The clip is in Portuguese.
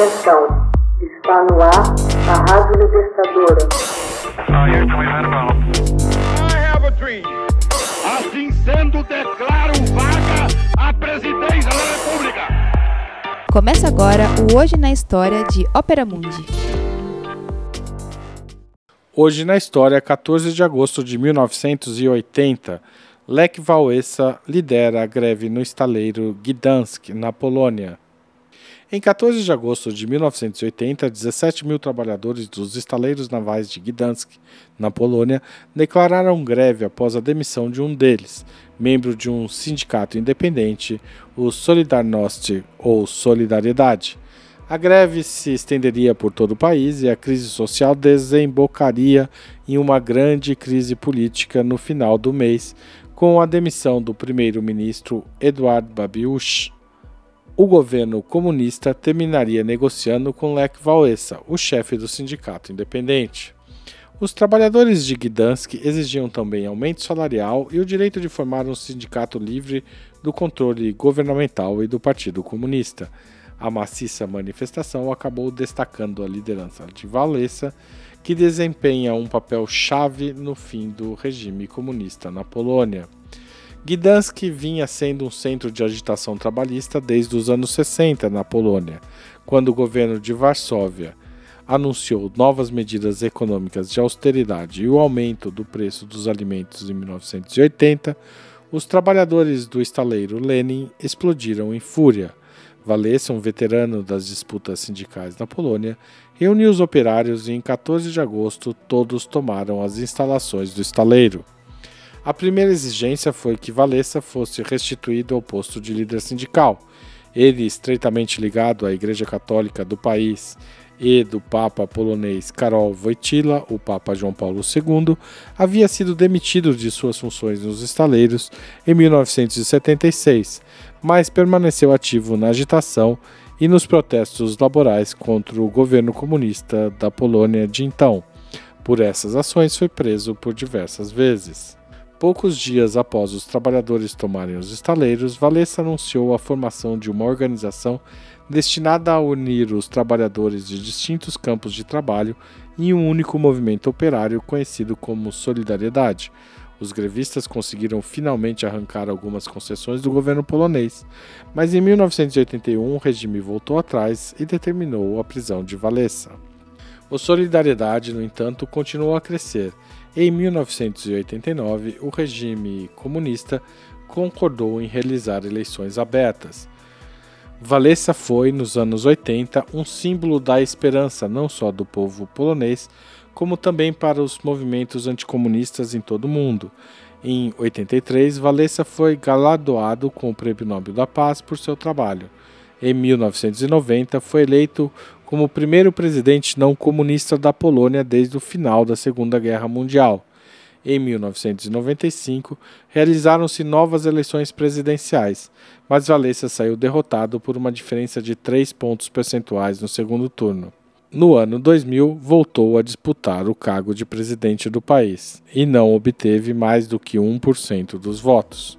Atenção, está no ar a Rádio Libertadora. I have a dream. Assim sendo, declaro vaga a presidência da República. Começa agora o Hoje na História de Ópera Mundi. Hoje na história, 14 de agosto de 1980, Lech Wałęsa lidera a greve no estaleiro Gdansk, na Polônia. Em 14 de agosto de 1980, 17 mil trabalhadores dos estaleiros navais de Gdansk, na Polônia, declararam greve após a demissão de um deles, membro de um sindicato independente, o Solidarność ou Solidariedade. A greve se estenderia por todo o país e a crise social desembocaria em uma grande crise política no final do mês, com a demissão do primeiro-ministro Eduard Babiusz o governo comunista terminaria negociando com Lech Wałęsa, o chefe do sindicato independente. Os trabalhadores de Gdansk exigiam também aumento salarial e o direito de formar um sindicato livre do controle governamental e do Partido Comunista. A maciça manifestação acabou destacando a liderança de Wałęsa, que desempenha um papel chave no fim do regime comunista na Polônia. Gdansk vinha sendo um centro de agitação trabalhista desde os anos 60 na Polônia, quando o governo de Varsóvia anunciou novas medidas econômicas de austeridade e o aumento do preço dos alimentos em 1980, os trabalhadores do estaleiro Lenin explodiram em fúria. Valessa, um veterano das disputas sindicais na Polônia, reuniu os operários e em 14 de agosto todos tomaram as instalações do estaleiro. A primeira exigência foi que Valessa fosse restituído ao posto de líder sindical. Ele, estreitamente ligado à Igreja Católica do país e do Papa polonês Karol Wojtyla, o Papa João Paulo II, havia sido demitido de suas funções nos estaleiros em 1976, mas permaneceu ativo na agitação e nos protestos laborais contra o governo comunista da Polônia de então. Por essas ações, foi preso por diversas vezes. Poucos dias após os trabalhadores tomarem os estaleiros, Valessa anunciou a formação de uma organização destinada a unir os trabalhadores de distintos campos de trabalho em um único movimento operário conhecido como Solidariedade. Os grevistas conseguiram finalmente arrancar algumas concessões do governo polonês, mas em 1981 o regime voltou atrás e determinou a prisão de Valessa. O Solidariedade, no entanto, continuou a crescer em 1989, o regime comunista concordou em realizar eleições abertas. Valessa foi, nos anos 80, um símbolo da esperança não só do povo polonês, como também para os movimentos anticomunistas em todo o mundo. Em 83, Valessa foi galardoado com o Prêmio Nobel da Paz por seu trabalho. Em 1990, foi eleito como o primeiro presidente não comunista da Polônia desde o final da Segunda Guerra Mundial. Em 1995, realizaram-se novas eleições presidenciais, mas Valesa saiu derrotado por uma diferença de 3 pontos percentuais no segundo turno. No ano 2000, voltou a disputar o cargo de presidente do país e não obteve mais do que 1% dos votos.